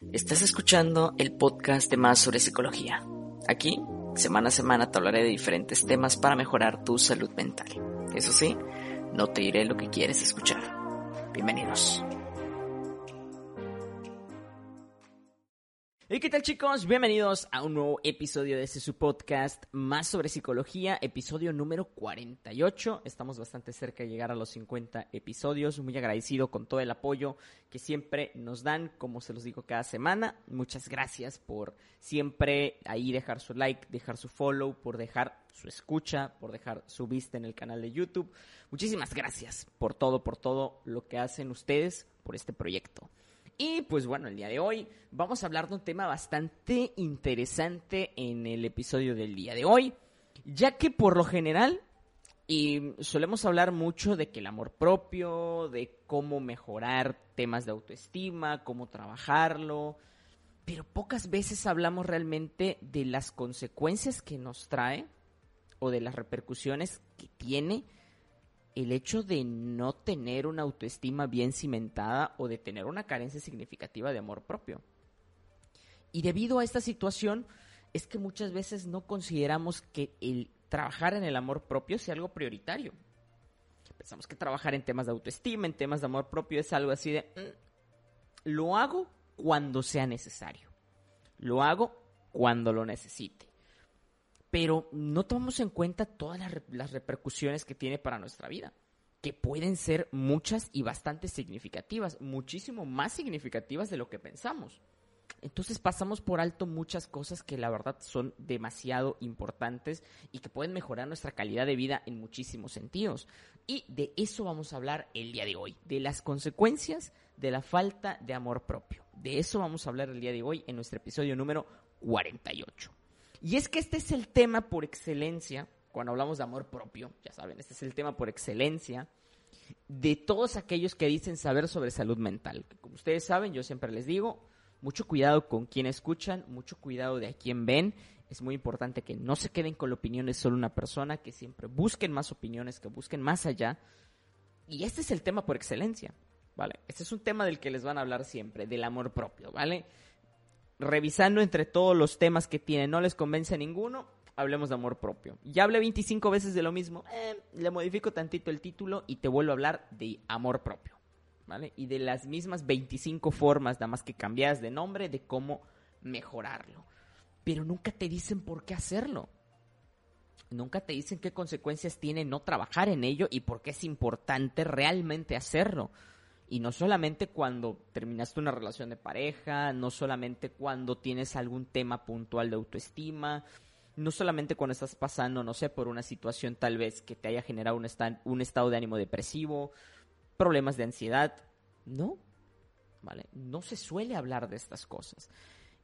Estás escuchando el podcast de Más sobre Psicología. Aquí, semana a semana, te hablaré de diferentes temas para mejorar tu salud mental. Eso sí, no te diré lo que quieres escuchar. Bienvenidos. ¿Y qué tal chicos? Bienvenidos a un nuevo episodio de este su podcast Más sobre Psicología, episodio número 48. Estamos bastante cerca de llegar a los 50 episodios. Muy agradecido con todo el apoyo que siempre nos dan, como se los digo cada semana. Muchas gracias por siempre ahí dejar su like, dejar su follow, por dejar su escucha, por dejar su vista en el canal de YouTube. Muchísimas gracias por todo, por todo lo que hacen ustedes por este proyecto. Y pues bueno, el día de hoy vamos a hablar de un tema bastante interesante en el episodio del día de hoy, ya que por lo general y solemos hablar mucho de que el amor propio, de cómo mejorar temas de autoestima, cómo trabajarlo, pero pocas veces hablamos realmente de las consecuencias que nos trae o de las repercusiones que tiene el hecho de no tener una autoestima bien cimentada o de tener una carencia significativa de amor propio. Y debido a esta situación es que muchas veces no consideramos que el trabajar en el amor propio sea algo prioritario. Pensamos que trabajar en temas de autoestima, en temas de amor propio es algo así de, mm, lo hago cuando sea necesario. Lo hago cuando lo necesite pero no tomamos en cuenta todas las, repercusiones que tiene para nuestra vida, que pueden ser muchas y bastante significativas, muchísimo más significativas de lo que pensamos. Entonces pasamos por alto muchas cosas que la verdad son demasiado importantes y que pueden mejorar nuestra calidad de vida en muchísimos sentidos. Y de eso vamos a hablar el día de hoy, de las consecuencias de la falta de amor propio. De eso vamos a hablar el día de hoy en nuestro episodio número 48. Y es que este es el tema por excelencia, cuando hablamos de amor propio, ya saben, este es el tema por excelencia de todos aquellos que dicen saber sobre salud mental. Como ustedes saben, yo siempre les digo, mucho cuidado con quién escuchan, mucho cuidado de a quién ven. Es muy importante que no se queden con la opinión de solo una persona, que siempre busquen más opiniones, que busquen más allá. Y este es el tema por excelencia, ¿vale? Este es un tema del que les van a hablar siempre, del amor propio, ¿vale? Revisando entre todos los temas que tienen, no les convence ninguno, hablemos de amor propio. Ya hablé 25 veces de lo mismo, eh, le modifico tantito el título y te vuelvo a hablar de amor propio, ¿vale? Y de las mismas 25 formas, nada más que cambias de nombre, de cómo mejorarlo. Pero nunca te dicen por qué hacerlo. Nunca te dicen qué consecuencias tiene no trabajar en ello y por qué es importante realmente hacerlo. Y no solamente cuando terminaste una relación de pareja, no solamente cuando tienes algún tema puntual de autoestima, no solamente cuando estás pasando, no sé, por una situación tal vez que te haya generado un, un estado de ánimo depresivo, problemas de ansiedad. No, ¿vale? No se suele hablar de estas cosas.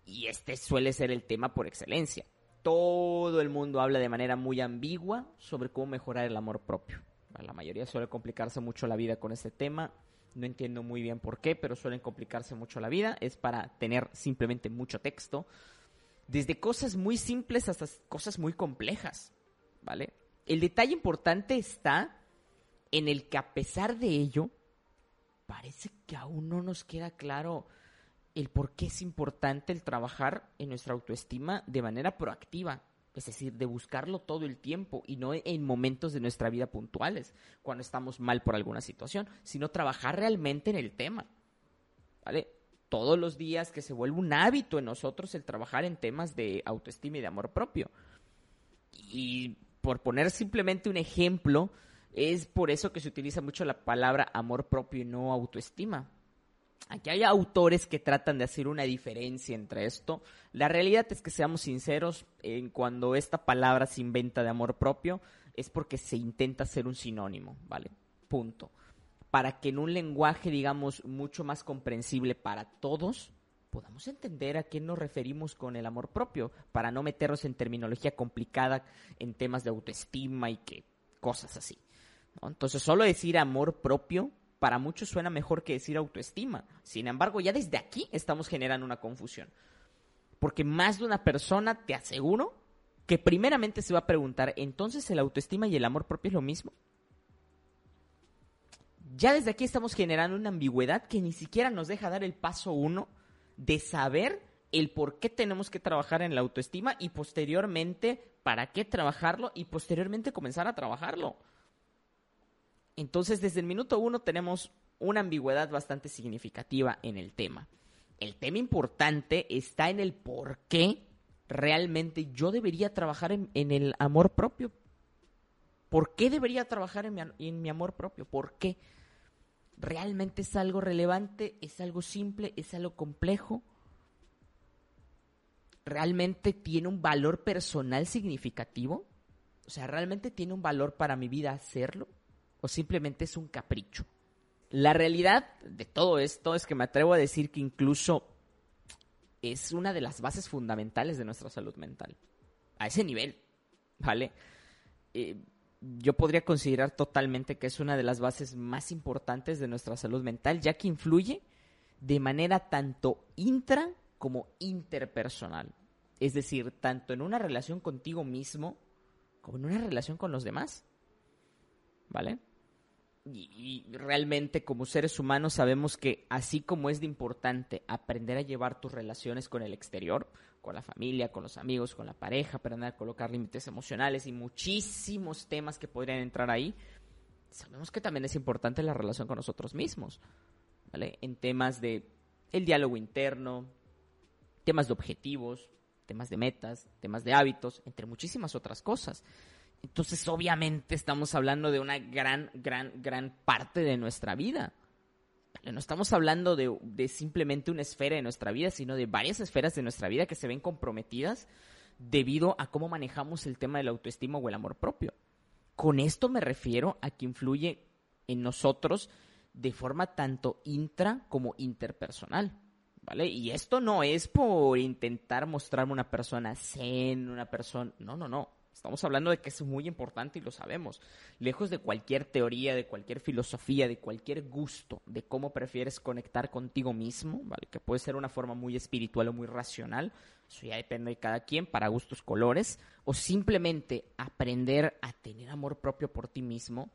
Y este suele ser el tema por excelencia. Todo el mundo habla de manera muy ambigua sobre cómo mejorar el amor propio. La mayoría suele complicarse mucho la vida con este tema no entiendo muy bien por qué, pero suelen complicarse mucho la vida. Es para tener simplemente mucho texto. Desde cosas muy simples hasta cosas muy complejas. ¿Vale? El detalle importante está en el que a pesar de ello, parece que aún no nos queda claro el por qué es importante el trabajar en nuestra autoestima de manera proactiva es decir, de buscarlo todo el tiempo y no en momentos de nuestra vida puntuales, cuando estamos mal por alguna situación, sino trabajar realmente en el tema. ¿Vale? Todos los días que se vuelve un hábito en nosotros el trabajar en temas de autoestima y de amor propio. Y por poner simplemente un ejemplo, es por eso que se utiliza mucho la palabra amor propio y no autoestima. Aquí hay autores que tratan de hacer una diferencia entre esto. La realidad es que seamos sinceros, en cuando esta palabra se inventa de amor propio, es porque se intenta hacer un sinónimo, ¿vale? Punto. Para que en un lenguaje, digamos, mucho más comprensible para todos, podamos entender a qué nos referimos con el amor propio, para no meternos en terminología complicada en temas de autoestima y que cosas así. Entonces, solo decir amor propio para muchos suena mejor que decir autoestima. Sin embargo, ya desde aquí estamos generando una confusión. Porque más de una persona, te aseguro, que primeramente se va a preguntar, ¿entonces el autoestima y el amor propio es lo mismo? Ya desde aquí estamos generando una ambigüedad que ni siquiera nos deja dar el paso uno de saber el por qué tenemos que trabajar en la autoestima y posteriormente para qué trabajarlo y posteriormente comenzar a trabajarlo. Entonces, desde el minuto uno tenemos una ambigüedad bastante significativa en el tema. El tema importante está en el por qué realmente yo debería trabajar en, el amor propio. ¿Por qué debería trabajar en mi, en mi amor propio? ¿Por qué? ¿Realmente es algo relevante? ¿Es algo simple? ¿Es algo complejo? ¿Realmente tiene un valor personal significativo? O sea, ¿realmente tiene un valor para mi vida hacerlo? ¿O simplemente es un capricho? La realidad de todo esto es que me atrevo a decir que incluso es una de las bases fundamentales de nuestra salud mental. A ese nivel, ¿vale? Eh, yo podría considerar totalmente que es una de las bases más importantes de nuestra salud mental, ya que influye de manera tanto intra como interpersonal. Es decir, tanto en una relación contigo mismo como en una relación con los demás. ¿Vale? Y, realmente como seres humanos sabemos que así como es de importante aprender a llevar tus relaciones con el exterior, con la familia, con los amigos, con la pareja, aprender a colocar límites emocionales y muchísimos temas que podrían entrar ahí, sabemos que también es importante la relación con nosotros mismos, ¿vale? En temas de el diálogo interno, temas de objetivos, temas de metas, temas de hábitos, entre muchísimas otras cosas. Entonces, obviamente, estamos hablando de una gran, gran, gran parte de nuestra vida. No estamos hablando de, simplemente una esfera de nuestra vida, sino de varias esferas de nuestra vida que se ven comprometidas debido a cómo manejamos el tema del autoestima o el amor propio. Con esto me refiero a que influye en nosotros de forma tanto intra como interpersonal. ¿Vale? Y esto no es por intentar mostrarme una persona zen, una persona... No, no, no. Estamos hablando de que es muy importante y lo sabemos. Lejos de cualquier teoría, de cualquier filosofía, de cualquier gusto de cómo prefieres conectar contigo mismo, ¿vale? Que puede ser una forma muy espiritual o muy racional. Eso ya depende de cada quien, para gustos colores. O simplemente aprender a tener amor propio por ti mismo.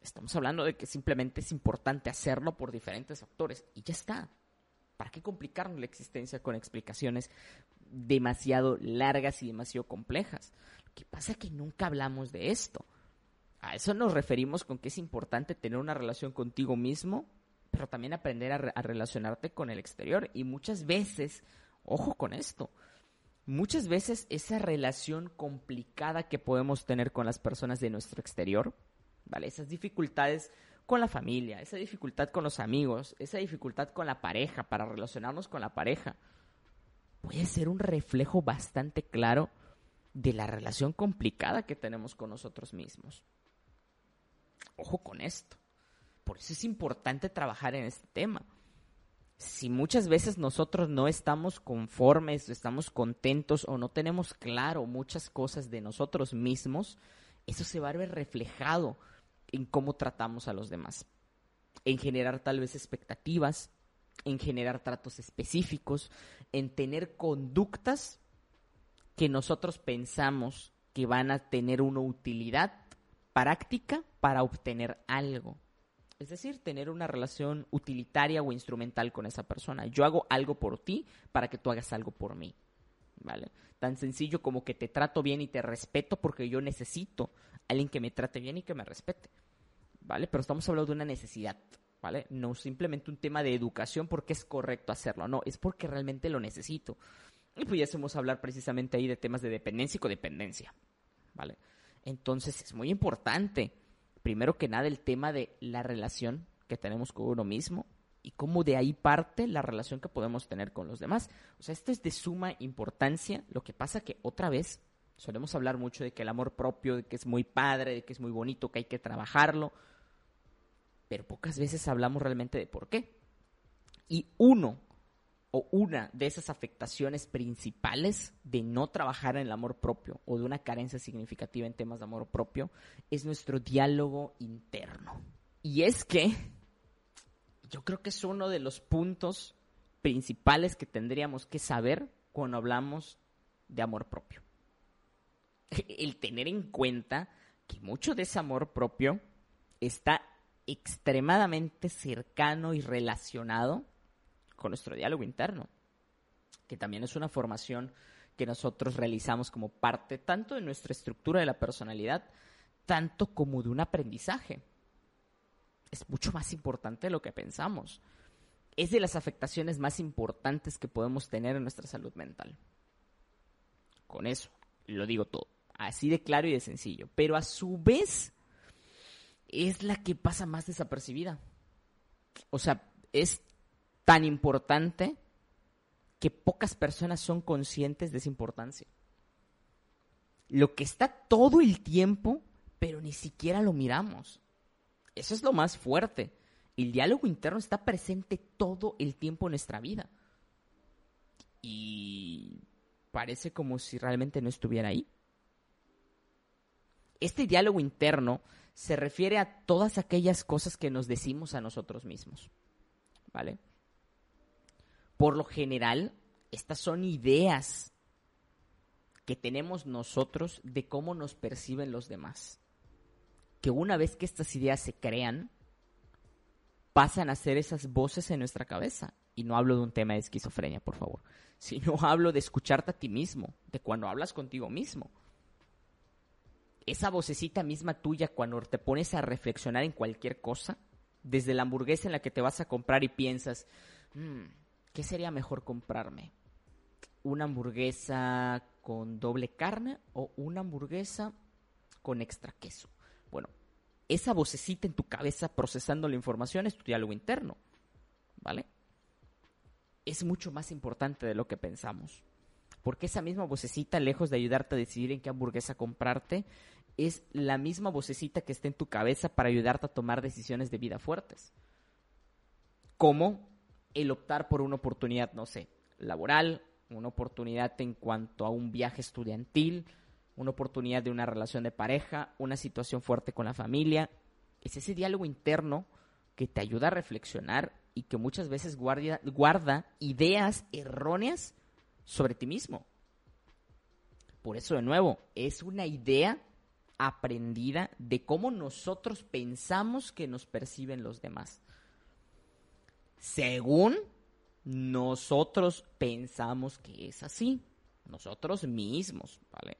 Estamos hablando de que simplemente es importante hacerlo por diferentes factores. Y ya está. ¿Para qué complicarnos la existencia con explicaciones demasiado largas y demasiado complejas? Lo que pasa es que nunca hablamos de esto. A eso nos referimos con que es importante tener una relación contigo mismo, pero también aprender a, relacionarte con el exterior. Y muchas veces, ojo con esto, muchas veces esa relación complicada que podemos tener con las personas de nuestro exterior, ¿vale? Esas dificultades con la familia, esa dificultad con los amigos, esa dificultad con la pareja, para relacionarnos con la pareja, puede ser un reflejo bastante claro de la relación complicada que tenemos con nosotros mismos. Ojo con esto. Por eso es importante trabajar en este tema. Si muchas veces nosotros no estamos conformes, estamos contentos o no tenemos claro muchas cosas de nosotros mismos, eso se va a ver reflejado en cómo tratamos a los demás, en generar tal vez expectativas, en generar tratos específicos, en tener conductas que nosotros pensamos que van a tener una utilidad práctica para obtener algo. Es decir, tener una relación utilitaria o instrumental con esa persona. Yo hago algo por ti para que tú hagas algo por mí. ¿Vale? Tan sencillo como que te trato bien y te respeto porque yo necesito alguien que me trate bien y que me respete. ¿vale? Pero estamos hablando de una necesidad, No simplemente un tema de educación porque es correcto hacerlo, no, es porque realmente lo necesito. Y pudiésemos hablar precisamente ahí de temas de dependencia y codependencia, ¿vale? Entonces es muy importante, primero que nada, el tema de la relación que tenemos con uno mismo y cómo de ahí parte la relación que podemos tener con los demás. O sea, esto es de suma importancia. Lo que pasa que otra vez solemos hablar mucho de que el amor propio, de que es muy padre, de que es muy bonito, que hay que trabajarlo pero pocas veces hablamos realmente de por qué. Y uno o una de esas afectaciones principales de no trabajar en el amor propio o de una carencia significativa en temas de amor propio es nuestro diálogo interno. Y es que yo creo que es uno de los puntos principales que tendríamos que saber cuando hablamos de amor propio. El tener en cuenta que mucho de ese amor propio está extremadamente cercano y relacionado con nuestro diálogo interno, que también es una formación que nosotros realizamos como parte tanto de nuestra estructura de la personalidad, tanto como de un aprendizaje. Es mucho más importante de lo que pensamos. Es de las afectaciones más importantes que podemos tener en nuestra salud mental. Con eso, lo digo todo. Así de claro y de sencillo. Pero a su vez, es la que pasa más desapercibida. O sea, es tan importante que pocas personas son conscientes de esa importancia. Lo que está todo el tiempo, pero ni siquiera lo miramos. Eso es lo más fuerte. El diálogo interno está presente todo el tiempo en nuestra vida. Y parece como si realmente no estuviera ahí. Este diálogo interno se refiere a todas aquellas cosas que nos decimos a nosotros mismos. ¿Vale? por lo general, estas son ideas que tenemos nosotros de cómo nos perciben los demás. Que una vez que estas ideas se crean, pasan a ser esas voces en nuestra cabeza. Y no hablo de un tema de esquizofrenia, por favor, sino hablo de escucharte a ti mismo, de cuando hablas contigo mismo. Esa vocecita misma tuya cuando te pones a reflexionar en cualquier cosa, desde la hamburguesa en la que te vas a comprar y piensas, mmm, ¿qué sería mejor comprarme? ¿Una hamburguesa con doble carne o una hamburguesa con extra queso? Bueno, esa vocecita en tu cabeza procesando la información es tu diálogo interno, ¿vale? Es mucho más importante de lo que pensamos. Porque esa misma vocecita, lejos de ayudarte a decidir en qué hamburguesa comprarte, es la misma vocecita que está en tu cabeza para ayudarte a tomar decisiones de vida fuertes. ¿Cómo? el optar por una oportunidad, no sé, laboral, una oportunidad en cuanto a un viaje estudiantil, una oportunidad de una relación de pareja, una situación fuerte con la familia. Es ese diálogo interno que te ayuda a reflexionar y que muchas veces guarda ideas erróneas sobre ti mismo. Por eso, de nuevo, es una idea aprendida de cómo nosotros pensamos que nos perciben los demás según nosotros pensamos que es así. Nosotros mismos, ¿vale?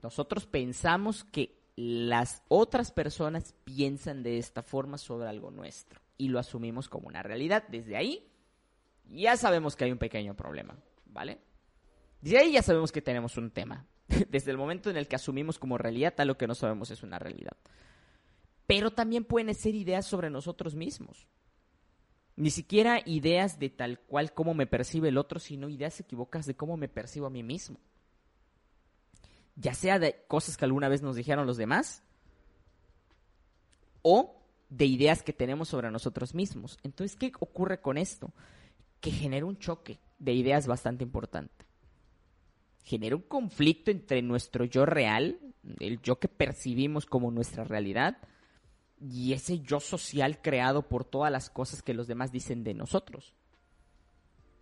Nosotros pensamos que las otras personas piensan de esta forma sobre algo nuestro y lo asumimos como una realidad. Desde ahí ya sabemos que hay un pequeño problema, ¿vale? Desde ahí ya sabemos que tenemos un tema. Desde el momento en el que asumimos como realidad, tal lo que no sabemos es una realidad. Pero también pueden ser ideas sobre nosotros mismos. Ni siquiera ideas de tal cual cómo me percibe el otro, sino ideas equivocadas de cómo me percibo a mí mismo. Ya sea de cosas que alguna vez nos dijeron los demás o de ideas que tenemos sobre nosotros mismos. Entonces, ¿qué ocurre con esto? Que genera un choque de ideas bastante importante. Genera un conflicto entre nuestro yo real, el yo que percibimos como nuestra realidad, y ese yo social creado por todas las cosas que los demás dicen de nosotros.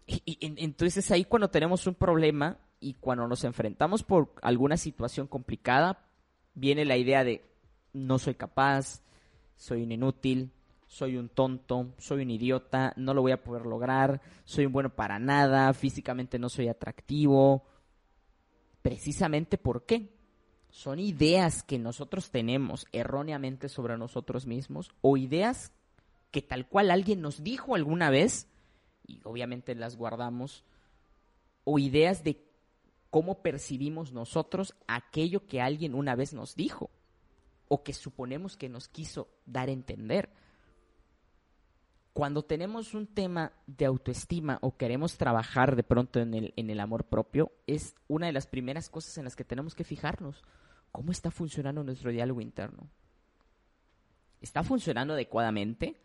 Y, entonces ahí cuando tenemos un problema y cuando nos enfrentamos por alguna situación complicada, viene la idea de no soy capaz, soy un inútil, soy un tonto, soy un idiota, no lo voy a poder lograr, soy un bueno para nada, físicamente no soy atractivo. Precisamente por qué? son ideas que nosotros tenemos erróneamente sobre nosotros mismos o ideas que tal cual alguien nos dijo alguna vez y obviamente las guardamos o ideas de cómo percibimos nosotros aquello que alguien una vez nos dijo o que suponemos que nos quiso dar a entender. Cuando tenemos un tema de autoestima o queremos trabajar de pronto en el, en el amor propio, es una de las primeras cosas en las que tenemos que fijarnos ¿Cómo está funcionando nuestro diálogo interno? ¿Está funcionando adecuadamente?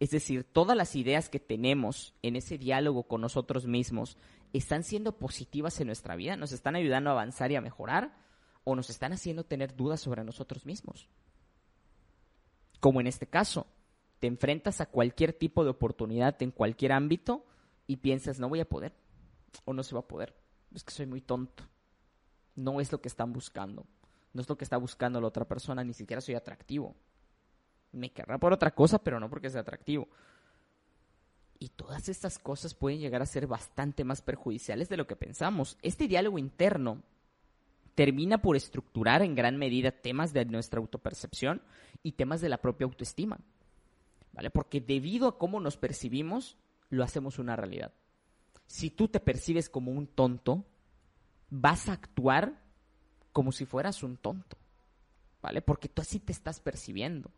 Es decir, todas las ideas que tenemos en ese diálogo con nosotros mismos están siendo positivas en nuestra vida, nos están ayudando a avanzar y a mejorar o nos están haciendo tener dudas sobre nosotros mismos. Como en este caso, te enfrentas a cualquier tipo de oportunidad en cualquier ámbito y piensas, no voy a poder o no se va a poder. Es que soy muy tonto. No es lo que están buscando. No es lo que está buscando la otra persona, ni siquiera soy atractivo. Me querrá por otra cosa, pero no porque sea atractivo. Y todas estas cosas pueden llegar a ser bastante más perjudiciales de lo que pensamos. Este diálogo interno termina por estructurar en gran medida temas de nuestra autopercepción y temas de la propia autoestima. ¿Vale? Porque debido a cómo nos percibimos, lo hacemos una realidad. Si tú te percibes como un tonto, vas a actuar como si fueras un tonto. ¿Vale? Porque tú así te estás percibiendo.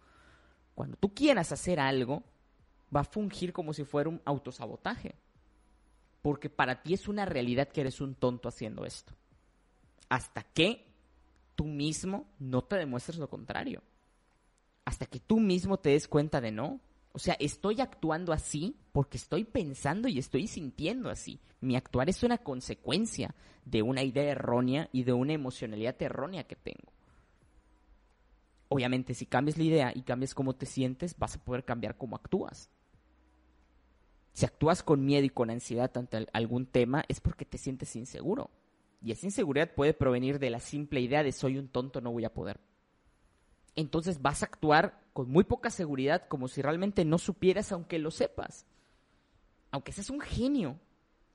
Cuando tú quieras hacer algo, va a fungir como si fuera un autosabotaje. Porque para ti es una realidad que eres un tonto haciendo esto. Hasta que tú mismo no te demuestres lo contrario. Hasta que tú mismo te des cuenta de no. O sea, estoy actuando así porque estoy pensando y estoy sintiendo así. Mi actuar es una consecuencia de una idea errónea y de una emocionalidad errónea que tengo. Obviamente, si cambias la idea y cambias cómo te sientes, vas a poder cambiar cómo actúas. Si actúas con miedo y con ansiedad ante algún tema, es porque te sientes inseguro. Y esa inseguridad puede provenir de la simple idea de soy un tonto, no voy a poder. Entonces vas a actuar con muy poca seguridad, como si realmente no supieras, aunque lo sepas. Aunque seas un genio,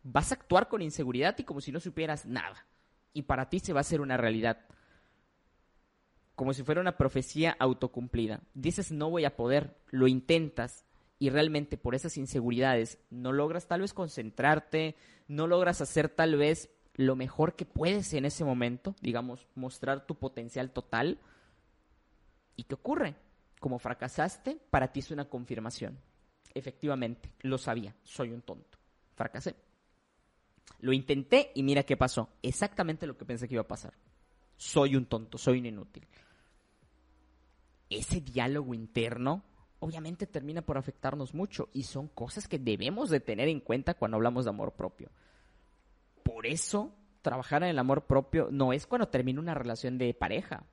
vas a actuar con inseguridad y como si no supieras nada. Y para ti se va a hacer una realidad como si fuera una profecía autocumplida. Dices no voy a poder, lo intentas y realmente por esas inseguridades no logras tal vez concentrarte, no logras hacer tal vez lo mejor que puedes en ese momento, digamos, mostrar tu potencial total. ¿Y qué ocurre? Como fracasaste, para ti es una confirmación. Efectivamente, lo sabía, soy un tonto. Fracasé. Lo intenté y mira qué pasó. Exactamente lo que pensé que iba a pasar. Soy un tonto, soy un inútil ese diálogo interno obviamente termina por afectarnos mucho y son cosas que debemos de tener en cuenta cuando hablamos de amor propio. Por eso, trabajar en el amor propio no es cuando termino una relación de pareja,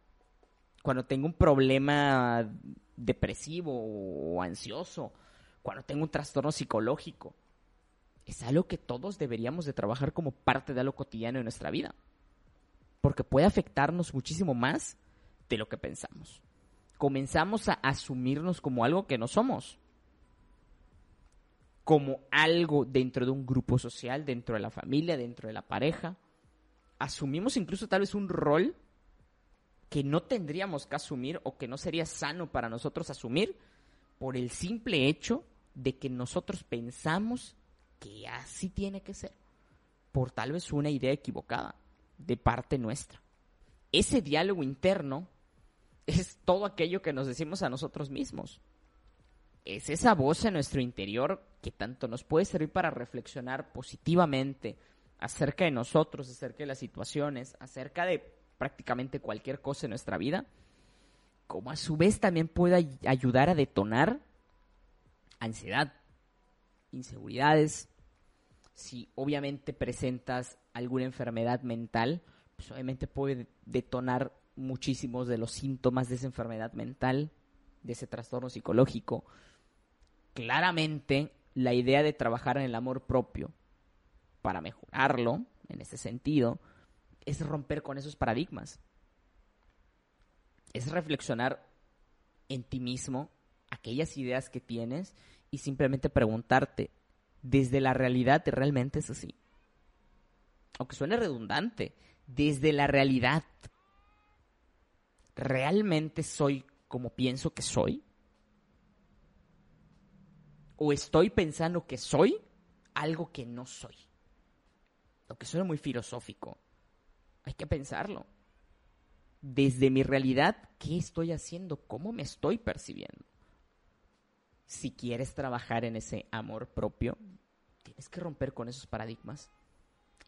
cuando tengo un problema depresivo o ansioso, cuando tengo un trastorno psicológico. Es algo que todos deberíamos de trabajar como parte de algo cotidiano en nuestra vida, porque puede afectarnos muchísimo más de lo que pensamos comenzamos a asumirnos como algo que no somos. Como algo dentro de un grupo social, dentro de la familia, dentro de la pareja. Asumimos incluso tal vez un rol que no tendríamos que asumir o que no sería sano para nosotros asumir por el simple hecho de que nosotros pensamos que así tiene que ser, por tal vez una idea equivocada de parte nuestra. Ese diálogo interno es todo aquello que nos decimos a nosotros mismos. Es esa voz en nuestro interior que tanto nos puede servir para reflexionar positivamente acerca de nosotros, acerca de las situaciones, acerca de prácticamente cualquier cosa en nuestra vida, como a su vez también puede ayudar a detonar ansiedad, inseguridades, si obviamente presentas alguna enfermedad mental, pues obviamente puede detonar muchísimos de los síntomas de esa enfermedad mental, de ese trastorno psicológico. Claramente, la idea de trabajar en el amor propio para mejorarlo, en ese sentido, es romper con esos paradigmas. Es reflexionar en ti mismo aquellas ideas que tienes y simplemente preguntarte, desde la realidad realmente es así. Aunque suene redundante, desde la realidad ¿realmente soy como pienso que soy? ¿O estoy pensando que soy algo que no soy? Lo que suena muy filosófico. Hay que pensarlo. Desde mi realidad, ¿qué estoy haciendo? ¿Cómo me estoy percibiendo? Si quieres trabajar en ese amor propio, tienes que romper con esos paradigmas.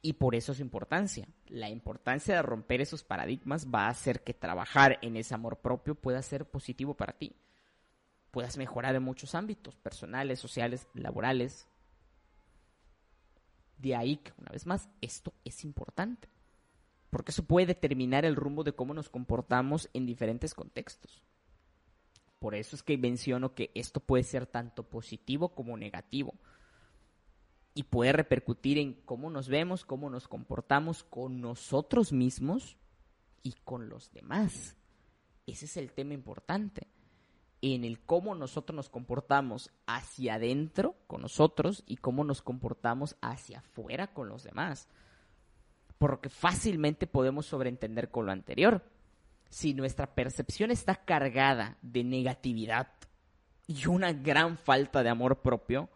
Y por eso su importancia. La importancia de romper esos paradigmas va a hacer que trabajar en ese amor propio pueda ser positivo para ti. Puedas mejorar en muchos ámbitos, personales, sociales, laborales. De ahí que, una vez más, esto es importante. Porque eso puede determinar el rumbo de cómo nos comportamos en diferentes contextos. Por eso es que menciono que esto puede ser tanto positivo como negativo y puede repercutir en cómo nos vemos, cómo nos comportamos con nosotros mismos y con los demás. Ese es el tema importante. en el cómo nosotros nos comportamos hacia adentro con nosotros y cómo nos comportamos hacia afuera con los demás. Porque fácilmente podemos sobreentender con lo anterior. Si nuestra percepción está cargada de negatividad y una gran falta de amor propio,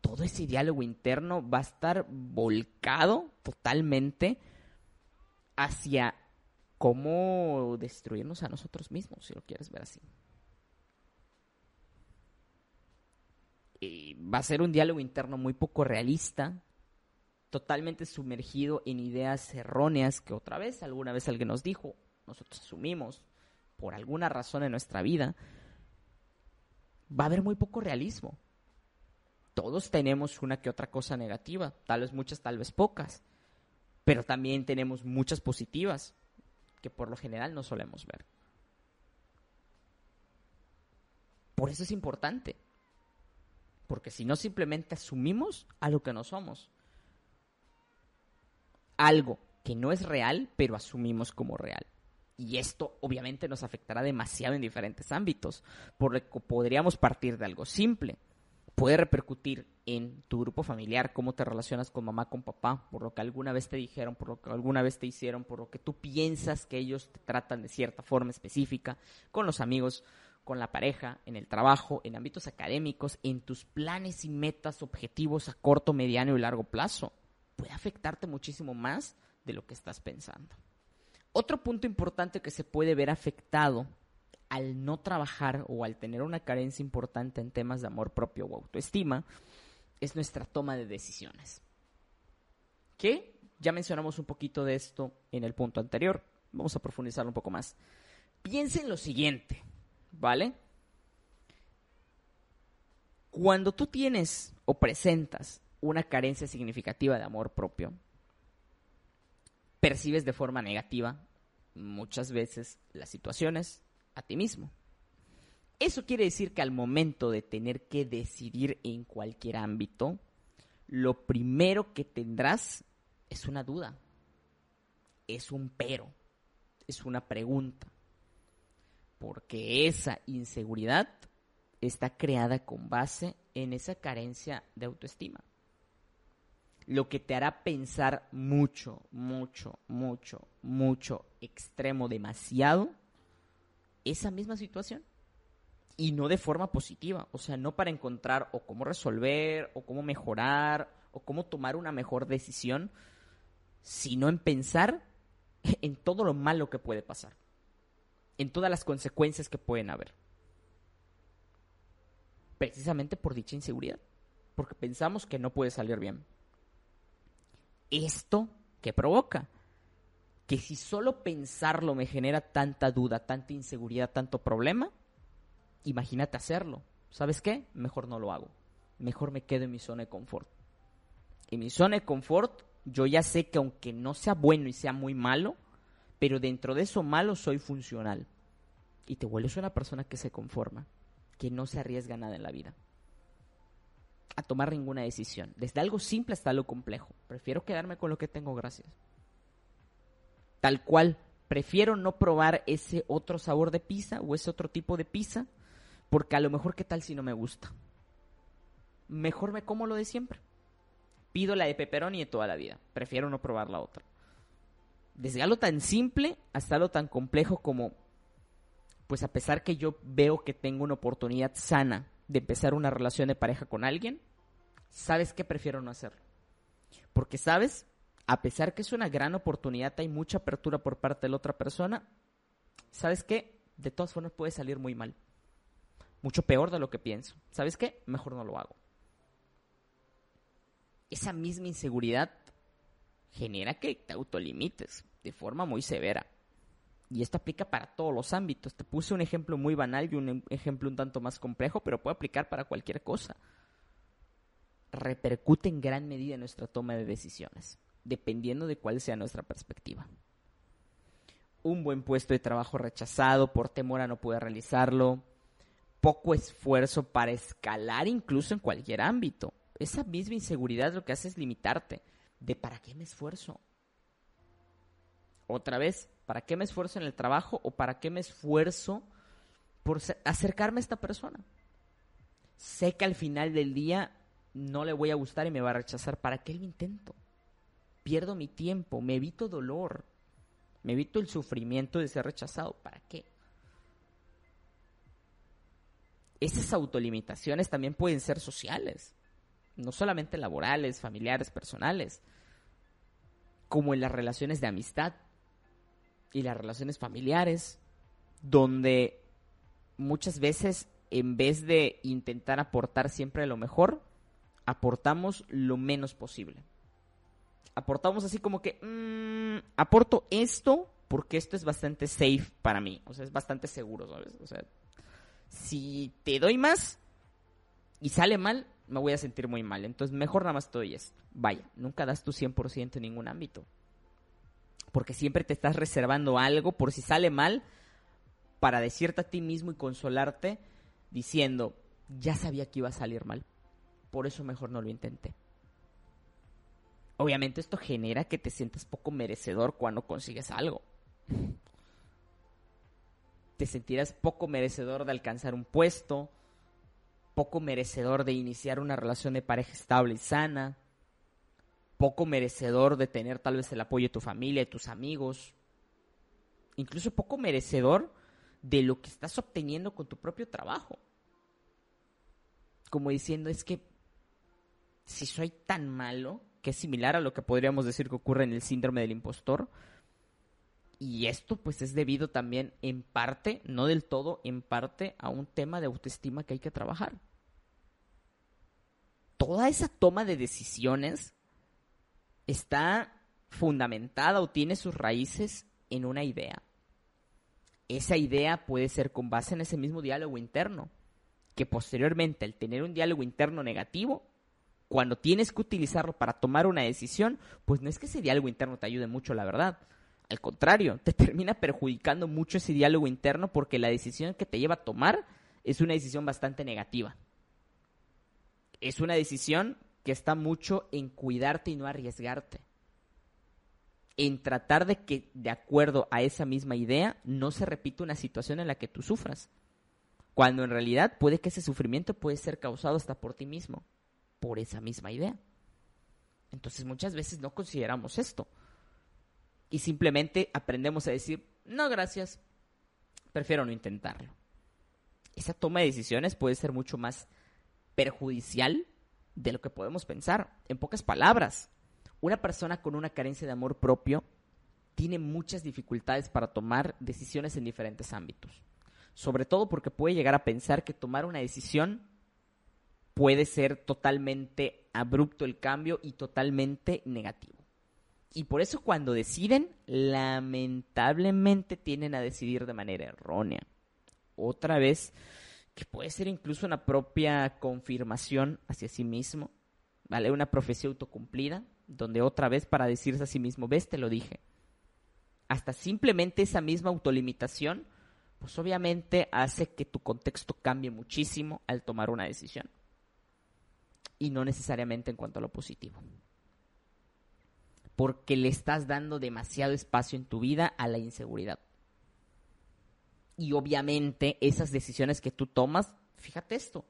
todo ese diálogo interno va a estar volcado totalmente hacia cómo destruirnos a nosotros mismos, si lo quieres ver así. Y va a ser un diálogo interno muy poco realista, totalmente sumergido en ideas erróneas que otra vez, alguna vez alguien nos dijo, nosotros asumimos por alguna razón en nuestra vida, va a haber muy poco realismo. Todos tenemos una que otra cosa negativa, tal vez muchas, tal vez pocas, pero también tenemos muchas positivas que por lo general no solemos ver. Por eso es importante porque si no, simplemente asumimos algo que no somos. Algo que no es real, pero asumimos como real. Y esto obviamente nos afectará demasiado en diferentes ámbitos, por lo que podríamos partir de algo simple. Puede repercutir en tu grupo familiar, cómo te relacionas con mamá, con papá, por lo que alguna vez te dijeron, por lo que alguna vez te hicieron, por lo que tú piensas que ellos te tratan de cierta forma específica, con los amigos, con la pareja, en el trabajo, en ámbitos académicos, en tus planes y metas, objetivos a corto, mediano y largo plazo. Puede afectarte muchísimo más de lo que estás pensando. Otro punto importante que se puede ver afectado al no trabajar o al tener una carencia importante en temas de amor propio o autoestima es nuestra toma de decisiones. ¿Qué? Ya mencionamos un poquito de esto en el punto anterior. Vamos a profundizar un poco más. Piensa en lo siguiente. ¿vale? Cuando tú tienes o presentas una carencia significativa de amor propio, percibes de forma negativa muchas veces las situaciones a ti mismo. Eso quiere decir que al momento de tener que decidir en cualquier ámbito, lo primero que tendrás es una duda, es un pero, es una pregunta porque esa inseguridad está creada con base en esa carencia de autoestima. Lo que te hará pensar mucho, mucho, mucho, mucho, extremo, demasiado, esa misma situación. Y no de forma positiva, o sea, no para encontrar o cómo resolver, o cómo mejorar, o cómo tomar una mejor decisión, sino en pensar en todo lo malo que puede pasar en todas las consecuencias que pueden haber. Precisamente por dicha inseguridad, porque pensamos que no puede salir bien. ¿Esto qué provoca? Que si solo pensarlo me genera tanta duda, tanta inseguridad, tanto problema, imagínate hacerlo. ¿Sabes qué? Mejor no lo hago. Mejor me quedo en mi zona de confort. En mi zona de confort, yo ya sé que aunque no sea bueno y sea muy malo, pero dentro de eso malo soy funcional. Y te vuelves una persona que se conforma, que no se arriesga nada en la vida. A tomar ninguna decisión. Desde algo simple hasta algo complejo. Prefiero quedarme con lo que tengo, gracias. Tal cual, prefiero no probar ese otro sabor de pizza o ese otro tipo de pizza, porque a lo mejor qué tal si no me gusta. Mejor me como lo de siempre. Pido la de pepperoni de toda la vida. Prefiero no probar la otra desde algo tan simple hasta algo tan complejo como, pues a pesar que yo veo que tengo una oportunidad sana de empezar una relación de pareja con alguien, ¿sabes qué prefiero no hacerlo? Porque, ¿sabes? A pesar que es una gran oportunidad, hay mucha apertura por parte de la otra persona, ¿sabes qué? De todas formas puede salir muy mal. Mucho peor de lo que pienso. ¿Sabes qué? Mejor no lo hago. Esa misma inseguridad genera que te autolimites de forma muy severa. Y esto aplica para todos los ámbitos. Te puse un ejemplo muy banal y un ejemplo un tanto más complejo, pero puede aplicar para cualquier cosa. Repercute en gran medida en nuestra toma de decisiones, dependiendo de cuál sea nuestra perspectiva. Un buen puesto de trabajo rechazado por temor a no poder realizarlo, poco esfuerzo para escalar incluso en cualquier ámbito. Esa misma inseguridad lo que hace es limitarte de para qué me esfuerzo. Otra vez, ¿para qué me esfuerzo en el trabajo o para qué me esfuerzo por acercarme a esta persona. Sé que al final del día no le voy a gustar y me va a rechazar. ¿Para qué lo intento? Pierdo mi tiempo, me evito dolor, me evito el sufrimiento de ser rechazado. ¿Para qué? Esas autolimitaciones también pueden ser sociales, no solamente laborales, familiares, personales, como en las relaciones de amistad y las relaciones familiares, donde muchas veces en vez de intentar aportar siempre lo mejor, aportamos lo menos posible. Aportamos así como que, mm, aporto esto porque esto es bastante safe para mí, o sea, es bastante seguro, ¿sabes? O sea, si te doy más y sale mal, me voy a sentir muy mal. Entonces, mejor nada más te doy esto. Vaya, nunca das tu 100% en ningún ámbito. Porque siempre te estás reservando algo por si sale mal para decirte a ti mismo y consolarte diciendo, ya sabía que iba a salir mal. Por eso mejor no lo intenté. Obviamente esto genera que te sientas poco merecedor cuando consigues algo. Te sentirás poco merecedor de alcanzar un puesto, poco merecedor de iniciar una relación de pareja estable y sana, poco merecedor de tener tal vez el apoyo de tu familia, de tus amigos, incluso poco merecedor de lo que estás obteniendo con tu propio trabajo. Como diciendo, es que si soy tan malo, que es similar a lo que podríamos decir que ocurre en el síndrome del impostor, y esto pues es debido también en parte, no del todo, en parte a un tema de autoestima que hay que trabajar. Toda esa toma de decisiones está fundamentada o tiene sus raíces en una idea esa idea puede ser con base en ese mismo diálogo interno, que posteriormente al tener un diálogo interno negativo, cuando tienes que utilizarlo para tomar una decisión, pues no es que ese diálogo interno te ayude mucho, la verdad. Al contrario, te termina perjudicando mucho ese diálogo interno porque la decisión que te lleva a tomar es una decisión bastante negativa. Es una decisión que está mucho en cuidarte y no arriesgarte en tratar de que, de acuerdo a esa misma idea, no se repita una situación en la que tú sufras. Cuando en realidad puede que ese sufrimiento puede ser causado hasta por ti mismo, por esa misma idea. Entonces muchas veces no consideramos esto. Y simplemente aprendemos a decir, no, gracias, prefiero no intentarlo. Esa toma de decisiones puede ser mucho más perjudicial de lo que podemos pensar. En pocas palabras, una persona con una carencia de amor propio tiene muchas dificultades para tomar decisiones en diferentes ámbitos. Sobre todo porque puede llegar a pensar que tomar una decisión puede ser totalmente abrupto el cambio y totalmente negativo. Y por eso cuando deciden, lamentablemente tienden a decidir de manera errónea. Otra vez, que puede ser incluso una propia confirmación hacia sí mismo, ¿vale? Una profecía autocumplida, donde otra vez para decirse a sí mismo, ves, te lo dije. Hasta simplemente esa misma autolimitación, pues obviamente hace que tu contexto cambie muchísimo al tomar una decisión. Y no necesariamente en cuanto a lo positivo. Porque le estás dando demasiado espacio en tu vida a la inseguridad. Y obviamente esas decisiones que tú tomas, fíjate esto,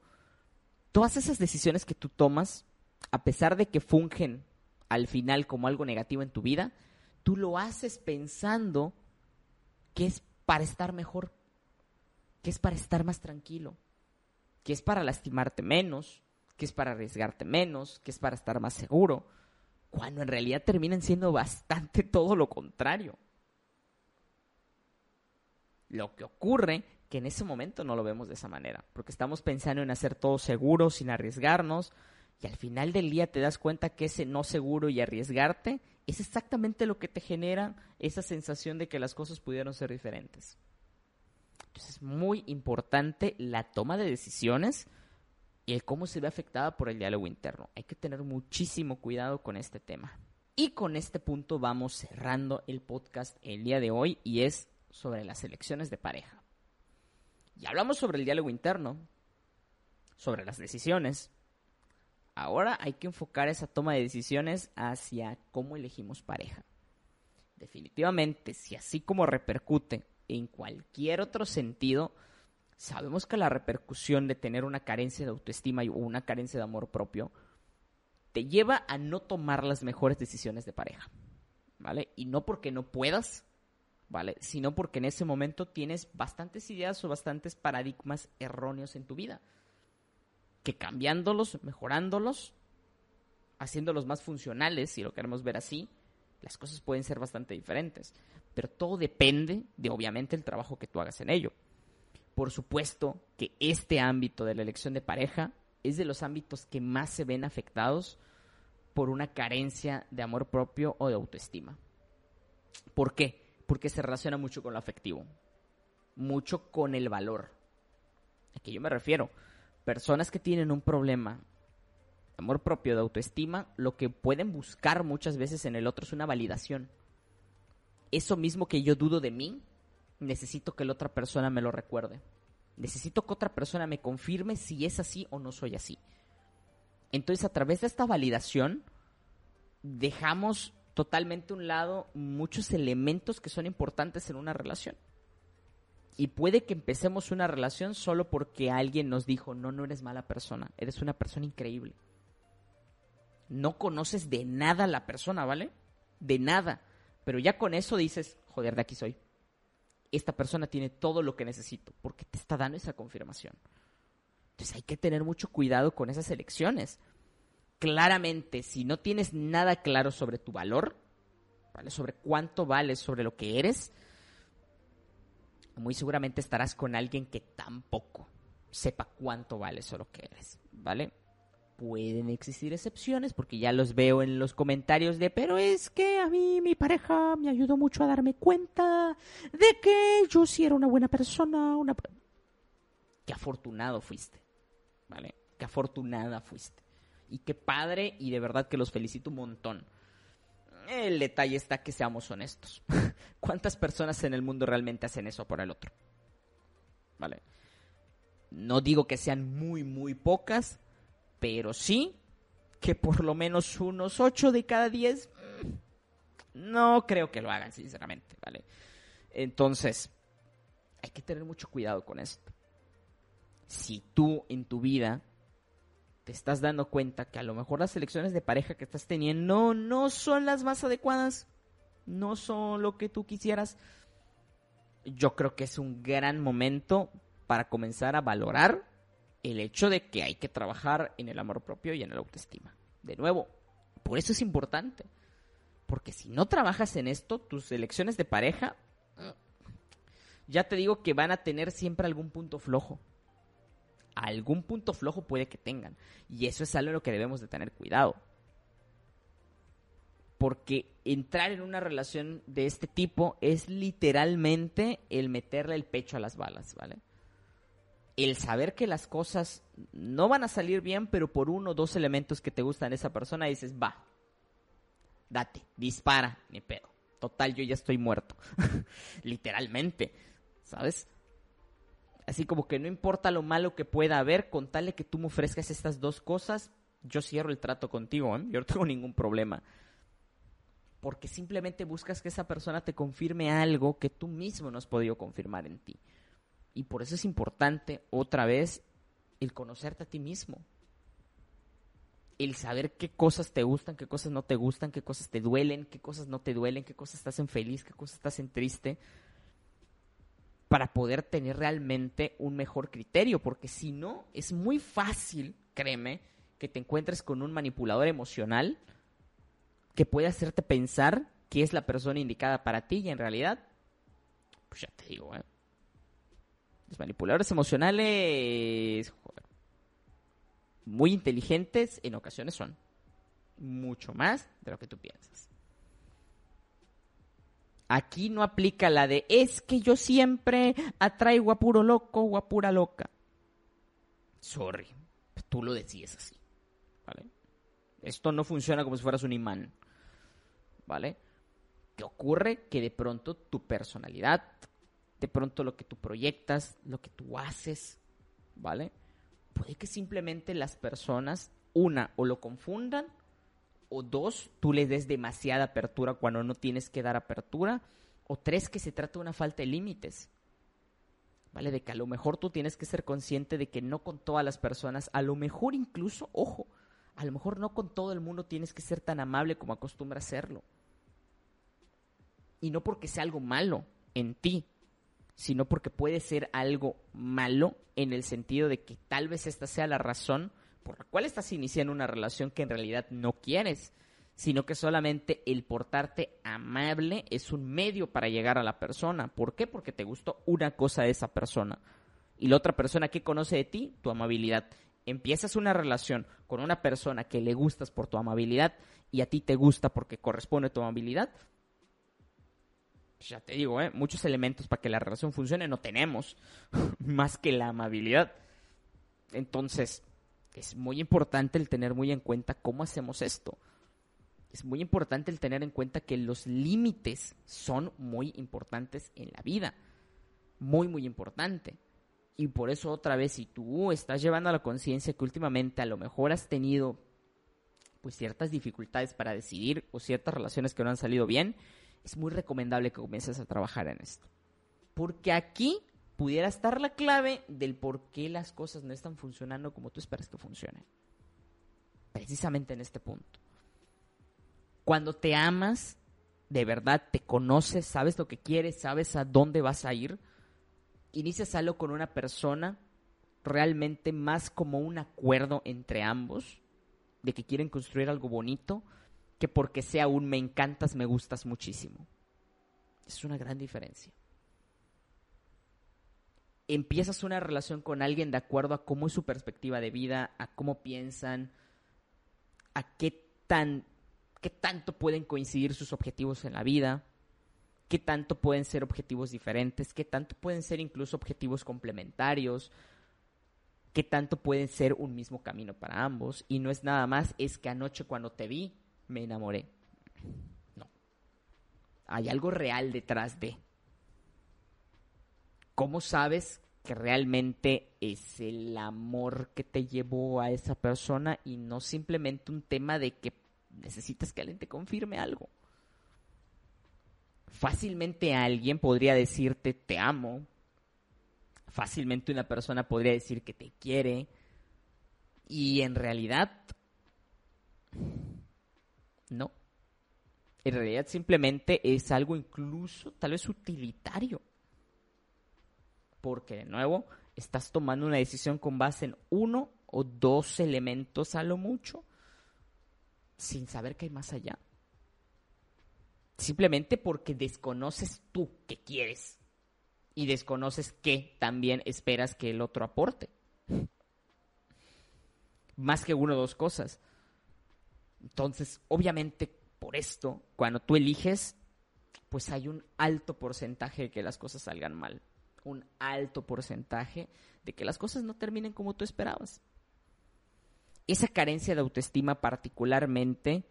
todas esas decisiones que tú tomas, a pesar de que fungen al final como algo negativo en tu vida, tú lo haces pensando que es para estar mejor, que es para estar más tranquilo, que es para lastimarte menos, que es para arriesgarte menos, que es para estar más seguro, cuando en realidad terminan siendo bastante todo lo contrario. Lo que ocurre que en ese momento no lo vemos de esa manera, porque estamos pensando en hacer todo seguro, sin arriesgarnos, y al final del día te das cuenta que ese no seguro y arriesgarte es exactamente lo que te genera esa sensación de que las cosas pudieron ser diferentes. Entonces es muy importante la toma de decisiones y el cómo se ve afectada por el diálogo interno. Hay que tener muchísimo cuidado con este tema. Y con este punto vamos cerrando el podcast el día de hoy y es sobre las elecciones de pareja. Ya hablamos sobre el diálogo interno, sobre las decisiones, Ahora hay que enfocar esa toma de decisiones hacia cómo elegimos pareja. Definitivamente, si así como repercute en cualquier otro sentido, sabemos que la repercusión de tener una carencia de autoestima o una carencia de amor propio te lleva a no tomar las mejores decisiones de pareja, ¿vale? Y no porque no puedas, ¿vale? Sino porque en ese momento tienes bastantes ideas o bastantes paradigmas erróneos en tu vida. Que cambiándolos, mejorándolos, haciéndolos más funcionales, si lo queremos ver así, las cosas pueden ser bastante diferentes. Pero todo depende de, obviamente, el trabajo que tú hagas en ello. Por supuesto que este ámbito de la elección de pareja es de los ámbitos que más se ven afectados por una carencia de amor propio o de autoestima. ¿Por qué? Porque se relaciona mucho con lo afectivo, mucho con el valor. ¿A qué yo me refiero? Personas que tienen un problema amor propio, de autoestima, lo que pueden buscar muchas veces en el otro es una validación. Eso mismo que yo dudo de mí, necesito que la otra persona me lo recuerde. Necesito que otra persona me confirme si es así o no soy así. Entonces, a través de esta validación, dejamos totalmente un lado muchos elementos que son importantes en una relación. Y puede que empecemos una relación solo porque alguien nos dijo, no, no eres mala persona, eres una persona increíble no conoces de nada a la persona, ¿vale? De nada. Pero ya con eso dices, joder, de aquí soy. Esta persona tiene todo lo que necesito, porque te está dando esa confirmación. Entonces hay que tener mucho cuidado con esas elecciones. Claramente, si no tienes nada claro sobre tu valor, ¿vale? Sobre cuánto vales, sobre lo que eres, muy seguramente estarás con alguien que tampoco sepa cuánto vales o lo que eres, ¿vale? pueden existir excepciones porque ya los veo en los comentarios de pero es que a mí mi pareja me ayudó mucho a darme cuenta de que yo sí era una buena persona, una qué afortunado fuiste. ¿Vale? Qué afortunada fuiste. Y qué padre y de verdad que los felicito un montón. El detalle está que seamos honestos. ¿Cuántas personas en el mundo realmente hacen eso por el otro? ¿Vale? No digo que sean muy, muy pocas, pero sí que por lo menos unos 8 de cada 10 mm, no creo que lo hagan, sinceramente, ¿vale? Entonces, hay que tener mucho cuidado con esto. Si tú en tu vida te estás dando cuenta que a lo mejor las elecciones de pareja que estás teniendo no son las más adecuadas, no son lo que tú quisieras, yo creo que es un gran momento para comenzar a valorar el hecho de que hay que trabajar en el amor propio y en la autoestima. De nuevo, por eso es importante. Porque si no trabajas en esto, tus elecciones de pareja, ya te digo que van a tener siempre algún punto flojo. Algún punto flojo puede que tengan. Y eso es algo en lo que debemos de tener cuidado. Porque entrar en una relación de este tipo es literalmente el meterle el pecho a las balas, ¿vale? el saber que las cosas no van a salir bien, pero por uno o dos elementos que te gustan de esa persona, dices, va, date, dispara, ni pedo. Total, yo ya estoy muerto. Literalmente, ¿sabes? Así como que no importa lo malo que pueda haber, con tal de que tú me ofrezcas estas dos cosas, yo cierro el trato contigo, ¿eh? yo no tengo ningún problema. Porque simplemente buscas que esa persona te confirme algo que tú mismo no has podido confirmar en ti. Y por eso es importante, otra vez, el conocerte a ti mismo. El saber qué cosas te gustan, qué cosas no te gustan, qué cosas te duelen, qué cosas no te duelen, qué cosas estás en feliz, qué cosas estás en triste. Para poder tener realmente un mejor criterio. Porque si no, es muy fácil, créeme, que te encuentres con un manipulador emocional que puede hacerte pensar que es la persona indicada para ti y en realidad, pues ya te digo, ¿eh? Los manipuladores emocionales, muy inteligentes en ocasiones son. Mucho más de lo que tú piensas. Aquí no aplica la de es que yo siempre atraigo a puro loco o a pura loca. Sorry, tú lo decides así. ¿Vale? Esto no funciona como si fueras un imán. ¿Vale? ¿Qué ocurre? Que de pronto tu personalidad, de pronto lo que tú proyectas, lo que tú haces, ¿vale? Puede que simplemente las personas, una, o lo confundan, o dos, tú les des demasiada apertura cuando no tienes que dar apertura, o tres, que se trata de una falta de límites. ¿vale? De que a lo mejor tú tienes que ser consciente de que no con todas las personas, a lo mejor incluso, ojo, a lo mejor no con todo el mundo tienes que ser tan amable como acostumbras serlo. Y no porque sea algo malo en ti, sino porque puede ser algo malo en el sentido de que tal vez esta sea la razón por la cual estás iniciando una relación que en realidad no quieres, sino que solamente el portarte amable es un medio para llegar a la persona. ¿Por qué? Porque te gustó una cosa de esa persona. Y la otra persona que conoce de ti, tu amabilidad. Empiezas una relación con una persona que le gustas por tu amabilidad y a ti te gusta porque corresponde tu amabilidad, pues ya te digo, ¿eh? muchos elementos para que la relación funcione no tenemos, más que la amabilidad. Entonces, es muy importante el tener muy en cuenta cómo hacemos esto. Es muy importante el tener en cuenta que los límites son muy importantes en la vida. Muy, muy importante. Y por eso otra vez, si tú estás llevando a la conciencia que últimamente a lo mejor has tenido pues ciertas dificultades para decidir o ciertas relaciones que no han salido bien, es muy recomendable que comiences a trabajar en esto. Porque aquí pudiera estar la clave del por qué las cosas no están funcionando como tú esperas que funcionen. Precisamente en este punto. Cuando te amas, de verdad te conoces, sabes lo que quieres, sabes a dónde vas a ir, inicias algo con una persona realmente más como un acuerdo entre ambos, de que quieren construir algo bonito, que porque sea un me encantas, me gustas muchísimo. Es una gran diferencia. Empiezas una relación con alguien de acuerdo a cómo es su perspectiva de vida, a cómo piensan, a qué tan qué tanto pueden coincidir sus objetivos en la vida, qué tanto pueden ser objetivos diferentes, qué tanto pueden ser incluso objetivos complementarios, qué tanto pueden ser un mismo camino para ambos. Y no es nada más, es que anoche cuando te vi, me enamoré. No. Hay algo real detrás de. ¿Cómo sabes que realmente es el amor que te llevó a esa persona y no simplemente un tema de que necesitas que alguien te confirme algo? Fácilmente alguien podría decirte te amo. Fácilmente una persona podría decir que te quiere. Y en realidad no. En realidad simplemente es algo incluso tal vez utilitario. Porque de nuevo, estás tomando una decisión con base en uno o dos elementos a lo mucho, sin saber que hay más allá. Simplemente porque desconoces tú qué quieres y desconoces qué también esperas que el otro aporte. Más que uno o dos cosas. Entonces, obviamente, por esto, cuando tú eliges, pues hay un alto porcentaje de que las cosas salgan mal. Un alto porcentaje de que las cosas no terminen como tú esperabas. Esa carencia de autoestima particularmente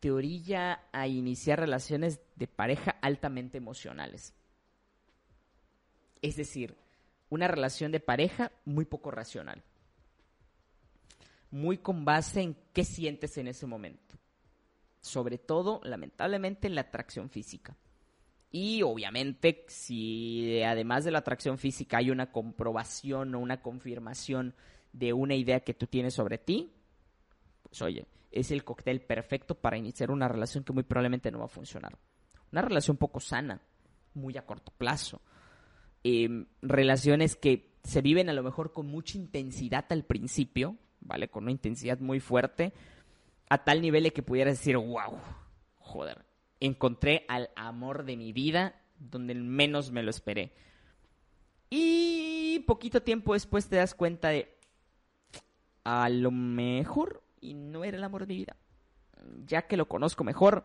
te orilla a iniciar relaciones de pareja altamente emocionales. Es decir, una relación de pareja muy poco racional muy con base en qué sientes en ese momento. Sobre todo, lamentablemente, en la atracción física. Y obviamente, si además de la atracción física hay una comprobación o una confirmación de una idea que tú tienes sobre ti, pues oye, es el cóctel perfecto para iniciar una relación que muy probablemente no va a funcionar. Una relación poco sana, muy a corto plazo. Em, relaciones que se viven a lo mejor con mucha intensidad al principio, ¿vale? Con una intensidad muy fuerte, a tal nivel de que pudieras decir, wow, joder, encontré al amor de mi vida donde menos me lo esperé. Y poquito tiempo después te das cuenta de, a lo mejor, y no era el amor de mi vida. Ya que lo conozco mejor,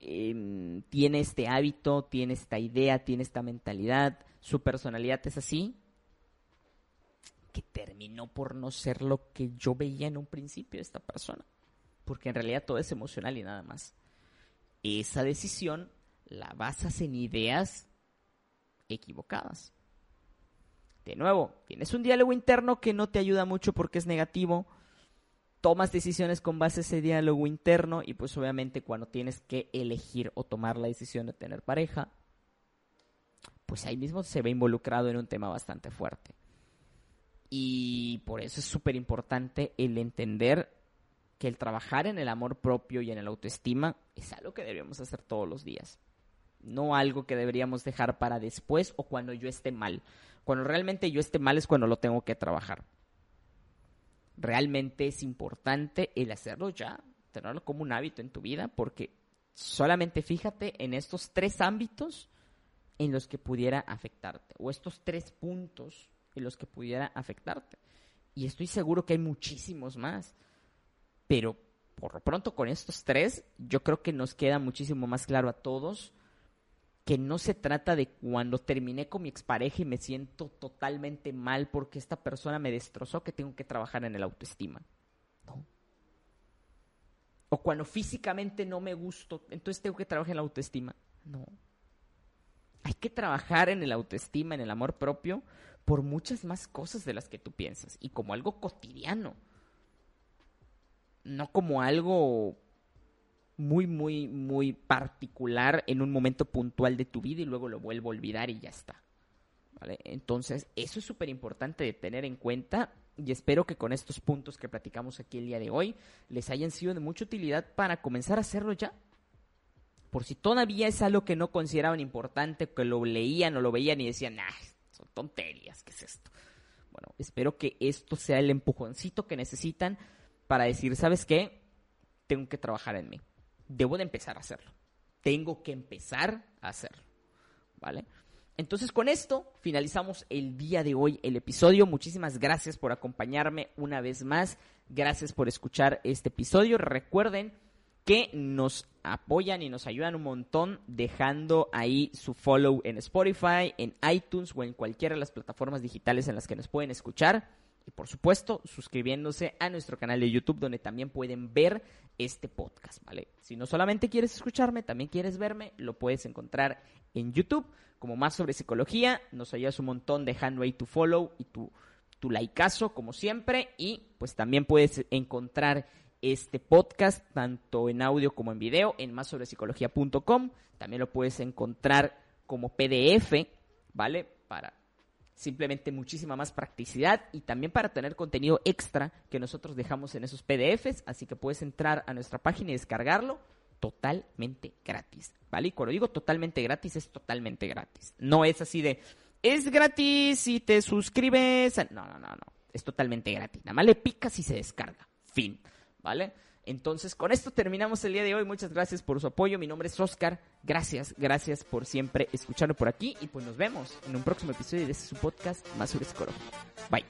em, tiene este hábito, tiene esta idea, tiene esta mentalidad, su personalidad es así, que terminó por no ser lo que yo veía en un principio de esta persona. Porque en realidad todo es emocional y nada más. Esa decisión la basas en ideas equivocadas. De nuevo, tienes un diálogo interno que no te ayuda mucho porque es negativo. Tomas decisiones con base a ese diálogo interno y pues obviamente cuando tienes que elegir o tomar la decisión de tener pareja, pues ahí mismo se ve involucrado en un tema bastante fuerte. Y por eso es súper importante el entender que el trabajar en el amor propio y en el autoestima es algo que deberíamos hacer todos los días. No algo que deberíamos dejar para después o cuando yo esté mal. Cuando realmente yo esté mal es cuando lo tengo que trabajar. Realmente es importante el hacerlo ya, tenerlo como un hábito en tu vida, porque solamente fíjate en estos tres ámbitos en los que pudiera afectarte, o estos tres puntos en los que pudiera afectarte. Y estoy seguro que hay muchísimos más, pero por lo pronto con estos tres, yo creo que nos queda muchísimo más claro a todos que no se trata de cuando terminé con mi expareja y me siento totalmente mal porque esta persona me destrozó que tengo que trabajar en el autoestima. No. O cuando físicamente no me gusto, entonces tengo que trabajar en la autoestima. No. Hay que trabajar en el autoestima, en el amor propio, por muchas más cosas de las que tú piensas y como algo cotidiano. No como algo muy, muy, muy particular en un momento puntual de tu vida y luego lo vuelvo a olvidar y ya está. Entonces, eso es súper importante de tener en cuenta y espero que con estos puntos que platicamos aquí el día de hoy les hayan sido de mucha utilidad para comenzar a hacerlo ya. Por si todavía es algo que no consideraban importante, que lo leían o lo veían y decían, ah, son tonterías, ¿qué es esto? Bueno, espero que esto sea el empujoncito que necesitan para decir, ¿sabes qué? Tengo que trabajar en mí debo de empezar a hacerlo. Tengo que empezar a hacerlo. ¿Vale? Entonces con esto finalizamos el día de hoy el episodio. Muchísimas gracias por acompañarme una vez más. Gracias por escuchar este episodio. Recuerden que nos apoyan y nos ayudan un montón dejando ahí su follow en Spotify, en iTunes o en cualquiera de las plataformas digitales en las que nos pueden escuchar. Y por supuesto, suscribiéndose a nuestro canal de YouTube donde también pueden ver este podcast, ¿vale? Si no solamente quieres escucharme, también quieres verme, lo puedes encontrar en YouTube como más sobre psicología. Nos ayudas un montón dejando ahí tu follow y tu, tu likeazo, como siempre. Y pues también puedes encontrar este podcast tanto en audio como en video en más sobre psicología.com. También lo puedes encontrar como PDF, ¿vale? Para simplemente muchísima más practicidad y también para tener contenido extra que nosotros dejamos en esos PDFs, así que puedes entrar a nuestra página y descargarlo totalmente gratis, ¿vale? Y cuando digo totalmente gratis, es totalmente gratis. No es así de, es gratis si te suscribes. No, no, no, no. Es totalmente gratis. Nada más le picas y se descarga. Fin, ¿vale? Entonces, con esto terminamos el día de hoy. Muchas gracias por su apoyo. Mi nombre es Oscar. Gracias, gracias por siempre escucharlo por aquí. Y pues nos vemos en un próximo episodio de este su podcast más psicología. Bye.